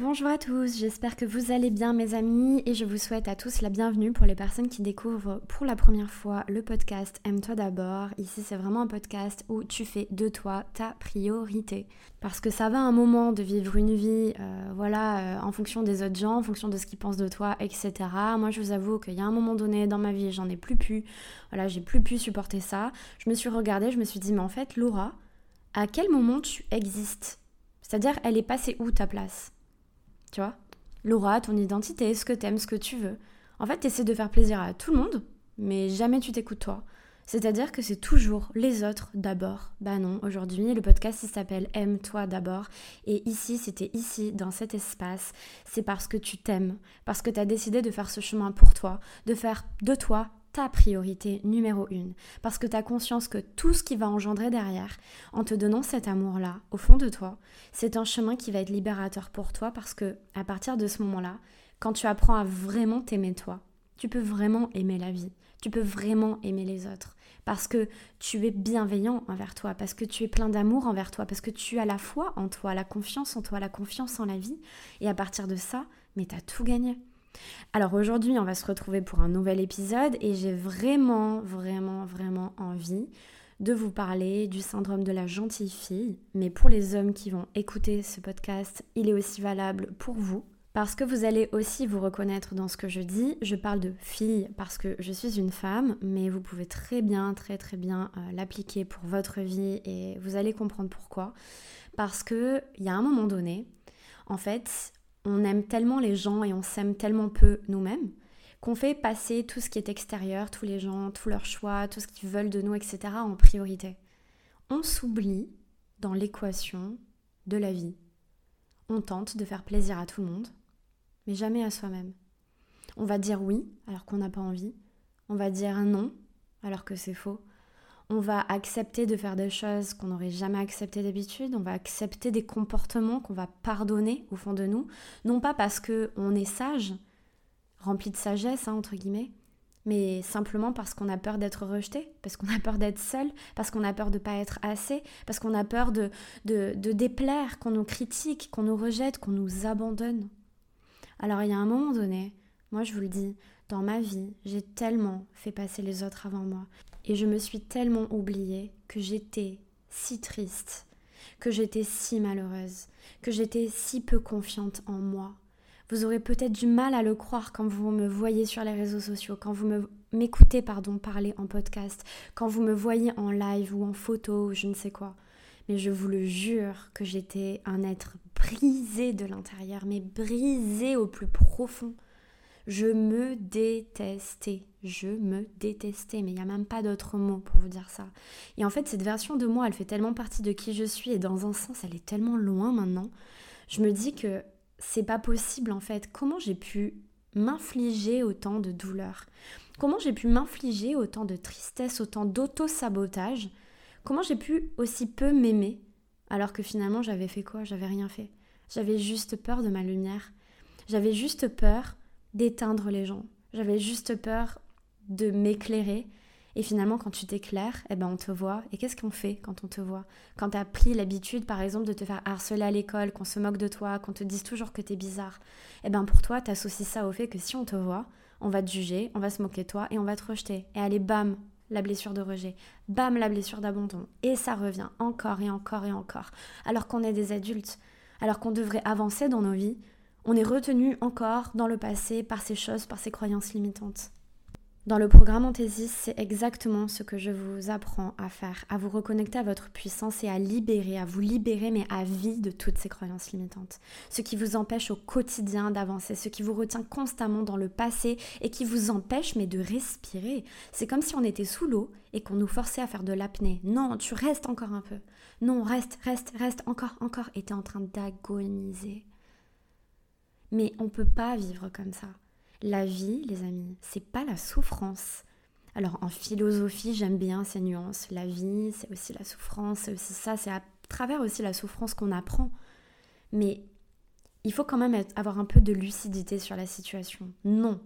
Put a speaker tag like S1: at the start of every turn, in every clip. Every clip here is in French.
S1: Bonjour à tous, j'espère que vous allez bien mes amis et je vous souhaite à tous la bienvenue pour les personnes qui découvrent pour la première fois le podcast Aime-toi d'abord. Ici c'est vraiment un podcast où tu fais de toi ta priorité. Parce que ça va un moment de vivre une vie euh, voilà, euh, en fonction des autres gens, en fonction de ce qu'ils pensent de toi, etc. Moi je vous avoue qu'il y a un moment donné dans ma vie j'en ai plus pu, voilà j'ai plus pu supporter ça. Je me suis regardée, je me suis dit mais en fait Laura, à quel moment tu existes? C'est-à-dire elle est passée où ta place? Tu vois? Laura, ton identité, ce que t'aimes, ce que tu veux. En fait, t'essaies de faire plaisir à tout le monde, mais jamais tu t'écoutes toi. C'est-à-dire que c'est toujours les autres d'abord. Bah non, aujourd'hui, le podcast s'appelle Aime-toi d'abord. Et ici, c'était ici, dans cet espace, c'est parce que tu t'aimes, parce que tu as décidé de faire ce chemin pour toi, de faire de toi ta priorité numéro une, parce que tu as conscience que tout ce qui va engendrer derrière, en te donnant cet amour-là, au fond de toi, c'est un chemin qui va être libérateur pour toi, parce que à partir de ce moment-là, quand tu apprends à vraiment t'aimer toi, tu peux vraiment aimer la vie, tu peux vraiment aimer les autres, parce que tu es bienveillant envers toi, parce que tu es plein d'amour envers toi, parce que tu as la foi en toi, la confiance en toi, la confiance en la vie, et à partir de ça, mais tu as tout gagné. Alors aujourd'hui, on va se retrouver pour un nouvel épisode et j'ai vraiment, vraiment, vraiment envie de vous parler du syndrome de la gentille fille. Mais pour les hommes qui vont écouter ce podcast, il est aussi valable pour vous. Parce que vous allez aussi vous reconnaître dans ce que je dis. Je parle de fille parce que je suis une femme, mais vous pouvez très bien, très très bien euh, l'appliquer pour votre vie et vous allez comprendre pourquoi. Parce qu'il y a un moment donné, en fait, on aime tellement les gens et on s'aime tellement peu nous-mêmes qu'on fait passer tout ce qui est extérieur, tous les gens, tous leurs choix, tout ce qu'ils veulent de nous, etc. en priorité. On s'oublie dans l'équation de la vie. On tente de faire plaisir à tout le monde, mais jamais à soi-même. On va dire oui alors qu'on n'a pas envie. On va dire non alors que c'est faux on va accepter de faire des choses qu'on n'aurait jamais acceptées d'habitude, on va accepter des comportements qu'on va pardonner au fond de nous, non pas parce que on est sage, rempli de sagesse hein, entre guillemets, mais simplement parce qu'on a peur d'être rejeté, parce qu'on a peur d'être seul, parce qu'on a peur de ne pas être assez, parce qu'on a peur de, de, de déplaire, qu'on nous critique, qu'on nous rejette, qu'on nous abandonne. Alors il y a un moment donné, moi je vous le dis, dans ma vie, j'ai tellement fait passer les autres avant moi. Et je me suis tellement oubliée que j'étais si triste, que j'étais si malheureuse, que j'étais si peu confiante en moi. Vous aurez peut-être du mal à le croire quand vous me voyez sur les réseaux sociaux, quand vous m'écoutez pardon parler en podcast, quand vous me voyez en live ou en photo ou je ne sais quoi. Mais je vous le jure que j'étais un être brisé de l'intérieur, mais brisé au plus profond. Je me détestais. Je me détestais. Mais il n'y a même pas d'autre mot pour vous dire ça. Et en fait, cette version de moi, elle fait tellement partie de qui je suis. Et dans un sens, elle est tellement loin maintenant. Je me dis que c'est pas possible en fait. Comment j'ai pu m'infliger autant de douleur Comment j'ai pu m'infliger autant de tristesse, autant d'auto-sabotage? Comment j'ai pu aussi peu m'aimer alors que finalement j'avais fait quoi? J'avais rien fait. J'avais juste peur de ma lumière. J'avais juste peur d'éteindre les gens. J'avais juste peur de m'éclairer. Et finalement, quand tu t'éclaires, eh ben, on te voit. Et qu'est-ce qu'on fait quand on te voit? Quand tu as pris l'habitude, par exemple, de te faire harceler à l'école, qu'on se moque de toi, qu'on te dise toujours que tu es bizarre, eh ben, pour toi, tu associes ça au fait que si on te voit, on va te juger, on va se moquer de toi et on va te rejeter. Et allez, bam, la blessure de rejet, bam, la blessure d'abandon. Et ça revient encore et encore et encore. Alors qu'on est des adultes, alors qu'on devrait avancer dans nos vies, on est retenu encore dans le passé par ces choses, par ces croyances limitantes. Dans le programme Anthésis, c'est exactement ce que je vous apprends à faire, à vous reconnecter à votre puissance et à libérer, à vous libérer, mais à vie de toutes ces croyances limitantes. Ce qui vous empêche au quotidien d'avancer, ce qui vous retient constamment dans le passé et qui vous empêche, mais de respirer. C'est comme si on était sous l'eau et qu'on nous forçait à faire de l'apnée. Non, tu restes encore un peu. Non, reste, reste, reste encore, encore. Et tu es en train d'agoniser. Mais on ne peut pas vivre comme ça. La vie, les amis, c'est pas la souffrance. Alors en philosophie, j'aime bien ces nuances. La vie, c'est aussi la souffrance, c'est aussi ça, c'est à travers aussi la souffrance qu'on apprend. Mais il faut quand même avoir un peu de lucidité sur la situation. Non,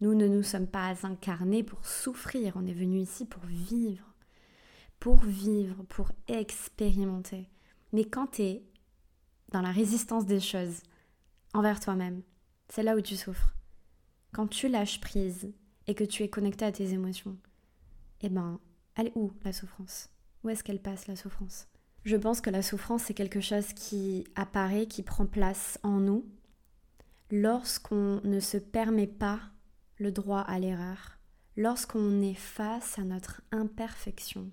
S1: nous ne nous sommes pas incarnés pour souffrir, on est venu ici pour vivre. Pour vivre, pour expérimenter. Mais quand tu es dans la résistance des choses, envers toi-même. C'est là où tu souffres. Quand tu lâches prise et que tu es connecté à tes émotions, eh ben, elle est où la souffrance? Où est-ce qu'elle passe la souffrance? Je pense que la souffrance c'est quelque chose qui apparaît, qui prend place en nous lorsqu'on ne se permet pas le droit à l'erreur, lorsqu'on est face à notre imperfection.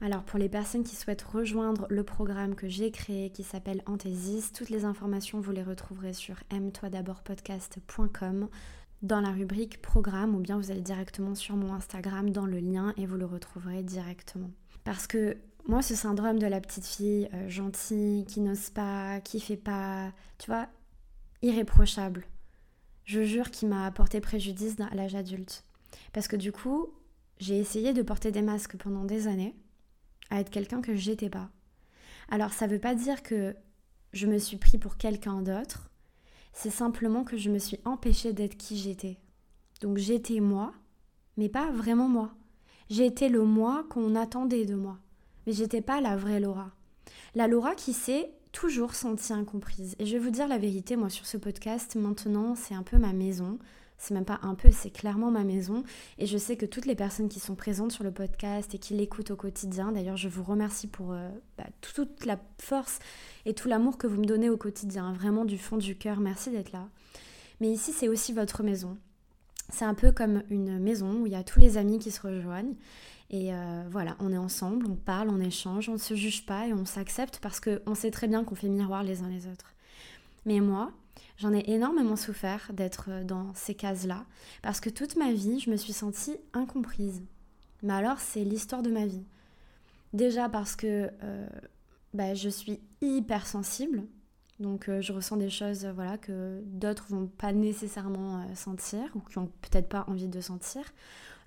S1: Alors pour les personnes qui souhaitent rejoindre le programme que j'ai créé qui s'appelle Anthésis, toutes les informations vous les retrouverez sur aime-toi d'abord podcast.com dans la rubrique programme ou bien vous allez directement sur mon Instagram dans le lien et vous le retrouverez directement. Parce que moi ce syndrome de la petite fille euh, gentille qui n'ose pas, qui fait pas, tu vois, irréprochable. Je jure qu'il m'a apporté préjudice à l'âge adulte. Parce que du coup, j'ai essayé de porter des masques pendant des années, à être quelqu'un que j'étais pas. Alors ça veut pas dire que je me suis pris pour quelqu'un d'autre, c'est simplement que je me suis empêchée d'être qui j'étais. Donc j'étais moi, mais pas vraiment moi. J'étais le moi qu'on attendait de moi, mais j'étais pas la vraie Laura. La Laura qui sait toujours sentie incomprise. Et je vais vous dire la vérité, moi sur ce podcast, maintenant c'est un peu ma maison. C'est même pas un peu, c'est clairement ma maison. Et je sais que toutes les personnes qui sont présentes sur le podcast et qui l'écoutent au quotidien, d'ailleurs je vous remercie pour euh, bah, toute la force et tout l'amour que vous me donnez au quotidien, vraiment du fond du cœur, merci d'être là. Mais ici c'est aussi votre maison. C'est un peu comme une maison où il y a tous les amis qui se rejoignent et euh, voilà, on est ensemble, on parle, on échange, on ne se juge pas et on s'accepte parce qu'on sait très bien qu'on fait miroir les uns les autres. Mais moi, j'en ai énormément souffert d'être dans ces cases-là parce que toute ma vie, je me suis sentie incomprise. Mais alors, c'est l'histoire de ma vie. Déjà parce que euh, bah, je suis hyper sensible, donc euh, je ressens des choses voilà, que d'autres vont pas nécessairement sentir ou qui ont peut-être pas envie de sentir.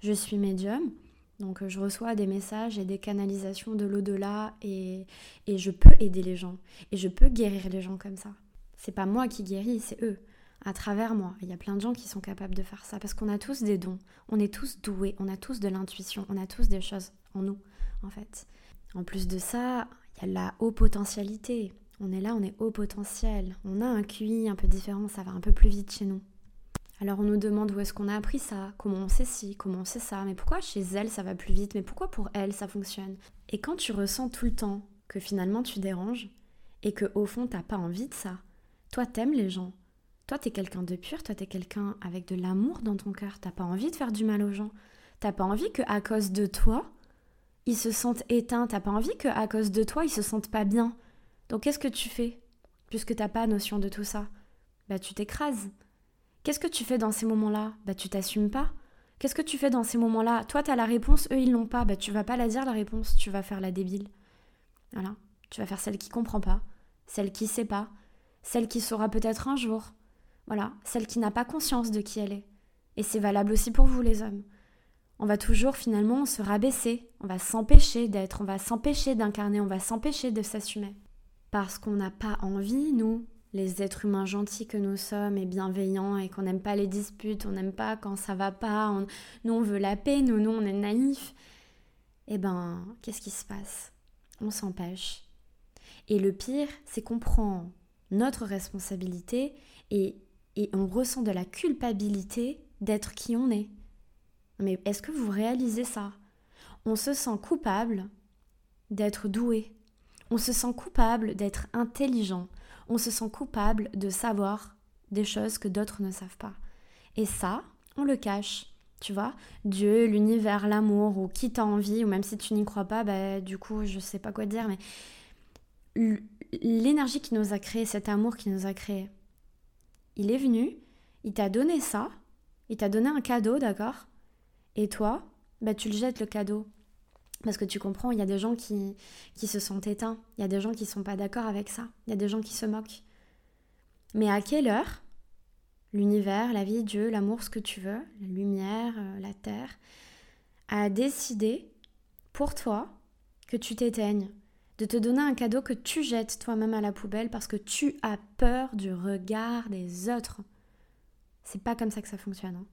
S1: Je suis médium, donc euh, je reçois des messages et des canalisations de l'au-delà et, et je peux aider les gens. Et je peux guérir les gens comme ça. C'est pas moi qui guéris, c'est eux, à travers moi. Il y a plein de gens qui sont capables de faire ça parce qu'on a tous des dons, on est tous doués, on a tous de l'intuition, on a tous des choses en nous, en fait. En plus de ça, il y a la haut potentialité. On est là, on est haut potentiel. On a un QI un peu différent, ça va un peu plus vite chez nous. Alors on nous demande où est-ce qu'on a appris ça, comment on sait ci, comment on sait ça, mais pourquoi chez elle ça va plus vite, mais pourquoi pour elle ça fonctionne? Et quand tu ressens tout le temps que finalement tu déranges et que au fond t'as pas envie de ça, toi t'aimes les gens, toi t'es quelqu'un de pur, toi t'es quelqu'un avec de l'amour dans ton cœur, t'as pas envie de faire du mal aux gens, t'as pas envie que à cause de toi ils se sentent éteints, t'as pas envie que à cause de toi ils se sentent pas bien. Donc qu'est-ce que tu fais puisque t'as pas notion de tout ça? Bah tu t'écrases Qu'est-ce que tu fais dans ces moments-là? Bah tu t'assumes pas. Qu'est-ce que tu fais dans ces moments-là? Toi, tu as la réponse, eux, ils l'ont pas. Bah tu vas pas la dire, la réponse. Tu vas faire la débile. Voilà. Tu vas faire celle qui comprend pas, celle qui sait pas, celle qui saura peut-être un jour. Voilà. Celle qui n'a pas conscience de qui elle est. Et c'est valable aussi pour vous, les hommes. On va toujours finalement se rabaisser. On va s'empêcher d'être. On va s'empêcher d'incarner. On va s'empêcher de s'assumer. Parce qu'on n'a pas envie, nous, les êtres humains gentils que nous sommes et bienveillants et qu'on n'aime pas les disputes, on n'aime pas quand ça va pas, nous on veut la paix, nous, nous on est naïfs, eh ben qu'est-ce qui se passe? On s'empêche. Et le pire, c'est qu'on prend notre responsabilité et, et on ressent de la culpabilité d'être qui on est. Mais est-ce que vous réalisez ça? On se sent coupable d'être doué. On se sent coupable d'être intelligent on se sent coupable de savoir des choses que d'autres ne savent pas. Et ça, on le cache. Tu vois, Dieu, l'univers, l'amour, ou qui t'a envie, ou même si tu n'y crois pas, bah, du coup, je sais pas quoi dire, mais l'énergie qui nous a créé, cet amour qui nous a créé, il est venu, il t'a donné ça, il t'a donné un cadeau, d'accord? Et toi, bah, tu le jettes le cadeau. Parce que tu comprends, il y a des gens qui, qui se sont éteints, il y a des gens qui ne sont pas d'accord avec ça, il y a des gens qui se moquent. Mais à quelle heure l'univers, la vie, Dieu, l'amour, ce que tu veux, la lumière, euh, la terre, a décidé pour toi que tu t'éteignes, de te donner un cadeau que tu jettes toi-même à la poubelle parce que tu as peur du regard des autres. C'est pas comme ça que ça fonctionne. Hein.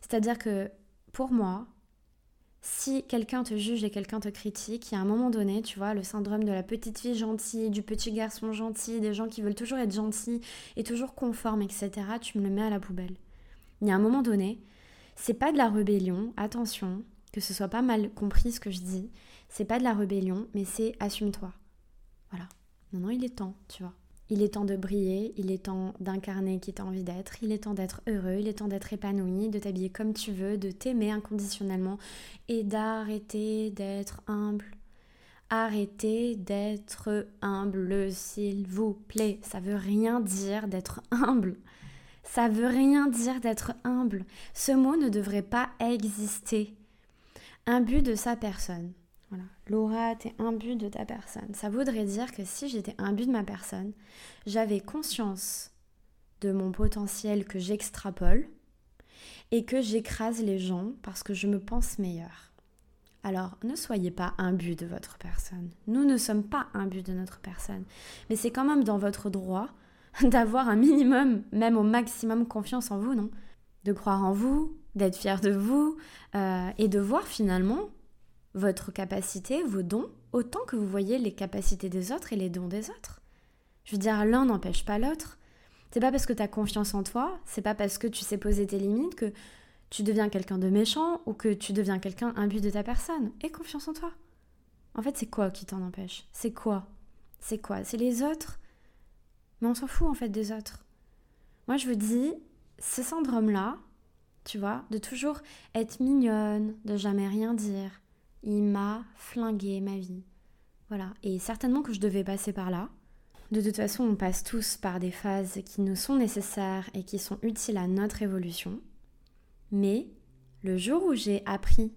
S1: C'est-à-dire que pour moi, si quelqu'un te juge et quelqu'un te critique, il y a un moment donné, tu vois, le syndrome de la petite fille gentille, du petit garçon gentil, des gens qui veulent toujours être gentils et toujours conformes, etc., tu me le mets à la poubelle. Il y a un moment donné, c'est pas de la rébellion, attention, que ce soit pas mal compris ce que je dis, c'est pas de la rébellion, mais c'est assume-toi. Voilà. Maintenant, il est temps, tu vois. Il est temps de briller, il est temps d'incarner qui t'as envie d'être, il est temps d'être heureux, il est temps d'être épanoui, de t'habiller comme tu veux, de t'aimer inconditionnellement et d'arrêter d'être humble. Arrêtez d'être humble, s'il vous plaît. Ça veut rien dire d'être humble. Ça veut rien dire d'être humble. Ce mot ne devrait pas exister. But de sa personne. Voilà. Laura, t'es but de ta personne. Ça voudrait dire que si j'étais but de ma personne, j'avais conscience de mon potentiel que j'extrapole et que j'écrase les gens parce que je me pense meilleure. Alors, ne soyez pas but de votre personne. Nous ne sommes pas but de notre personne. Mais c'est quand même dans votre droit d'avoir un minimum, même au maximum, confiance en vous, non? De croire en vous, d'être fier de vous euh, et de voir finalement votre capacité, vos dons, autant que vous voyez les capacités des autres et les dons des autres. Je veux dire, l'un n'empêche pas l'autre. C'est pas parce que tu as confiance en toi, c'est pas parce que tu sais poser tes limites que tu deviens quelqu'un de méchant ou que tu deviens quelqu'un imbu de ta personne. Et confiance en toi. En fait, c'est quoi qui t'en empêche? C'est quoi? C'est quoi? C'est les autres Mais on s'en fout en fait des autres. Moi, je vous dis, ce syndrome-là, tu vois, de toujours être mignonne, de jamais rien dire, il m'a flingué ma vie. Voilà. Et certainement que je devais passer par là. De toute façon, on passe tous par des phases qui nous sont nécessaires et qui sont utiles à notre évolution. Mais le jour où j'ai appris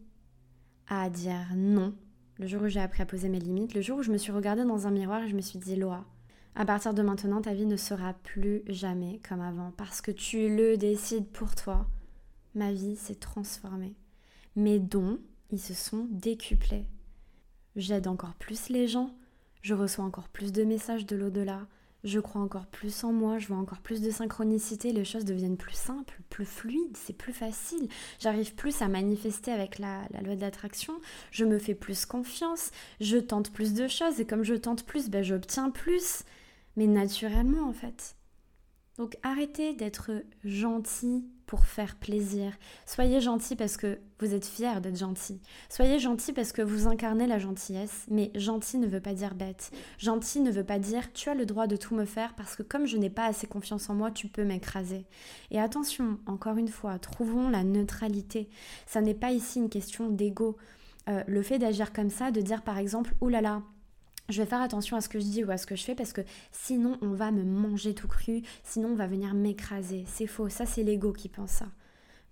S1: à dire non, le jour où j'ai appris à poser mes limites, le jour où je me suis regardée dans un miroir et je me suis dit, Loa, à partir de maintenant, ta vie ne sera plus jamais comme avant parce que tu le décides pour toi. Ma vie s'est transformée. Mes dons, ils se sont décuplés. J'aide encore plus les gens, je reçois encore plus de messages de l'au-delà, je crois encore plus en moi, je vois encore plus de synchronicité, les choses deviennent plus simples, plus fluides, c'est plus facile, j'arrive plus à manifester avec la, la loi de l'attraction, je me fais plus confiance, je tente plus de choses. Et comme je tente plus, ben, j'obtiens plus, mais naturellement en fait. Donc arrêtez d'être gentil pour faire plaisir. Soyez gentil parce que vous êtes fier d'être gentil. Soyez gentil parce que vous incarnez la gentillesse. Mais gentil ne veut pas dire bête. Gentil ne veut pas dire tu as le droit de tout me faire parce que comme je n'ai pas assez confiance en moi, tu peux m'écraser. Et attention, encore une fois, trouvons la neutralité. Ça n'est pas ici une question d'ego. Euh, le fait d'agir comme ça, de dire par exemple, oulala, là là, je vais faire attention à ce que je dis ou à ce que je fais parce que sinon on va me manger tout cru, sinon on va venir m'écraser. C'est faux, ça c'est l'ego qui pense ça.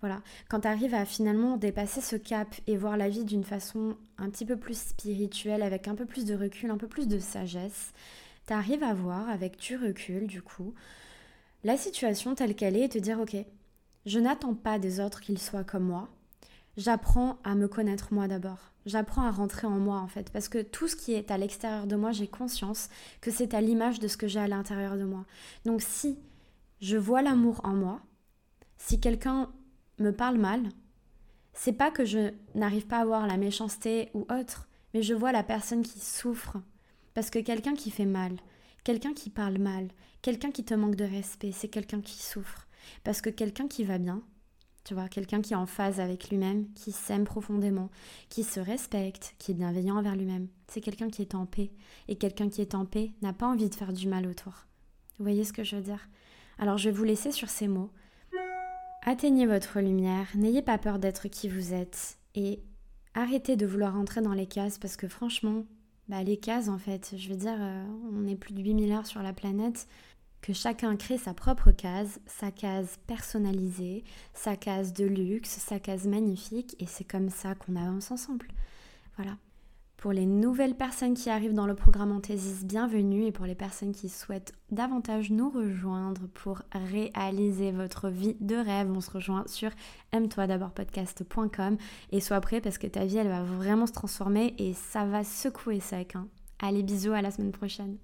S1: Voilà, quand tu arrives à finalement dépasser ce cap et voir la vie d'une façon un petit peu plus spirituelle, avec un peu plus de recul, un peu plus de sagesse, tu arrives à voir avec du recul du coup la situation telle qu'elle est et te dire ok, je n'attends pas des autres qu'ils soient comme moi, j'apprends à me connaître moi d'abord. J'apprends à rentrer en moi en fait, parce que tout ce qui est à l'extérieur de moi, j'ai conscience que c'est à l'image de ce que j'ai à l'intérieur de moi. Donc si je vois l'amour en moi, si quelqu'un me parle mal, c'est pas que je n'arrive pas à voir la méchanceté ou autre, mais je vois la personne qui souffre. Parce que quelqu'un qui fait mal, quelqu'un qui parle mal, quelqu'un qui te manque de respect, c'est quelqu'un qui souffre. Parce que quelqu'un qui va bien, tu vois, quelqu'un qui est en phase avec lui-même, qui s'aime profondément, qui se respecte, qui est bienveillant envers lui-même. C'est quelqu'un qui est en paix. Et quelqu'un qui est en paix n'a pas envie de faire du mal autour. Vous voyez ce que je veux dire? Alors je vais vous laisser sur ces mots. Atteignez votre lumière, n'ayez pas peur d'être qui vous êtes et arrêtez de vouloir entrer dans les cases parce que franchement, bah les cases en fait, je veux dire, euh, on est plus de 8 milliards sur la planète, chacun crée sa propre case, sa case personnalisée, sa case de luxe, sa case magnifique, et c'est comme ça qu'on avance ensemble. Voilà. Pour les nouvelles personnes qui arrivent dans le programme Anthesis, bienvenue, et pour les personnes qui souhaitent davantage nous rejoindre pour réaliser votre vie de rêve, on se rejoint sur aime-toi d'abord podcast.com et sois prêt parce que ta vie elle va vraiment se transformer et ça va secouer sec. Hein. Allez bisous, à la semaine prochaine.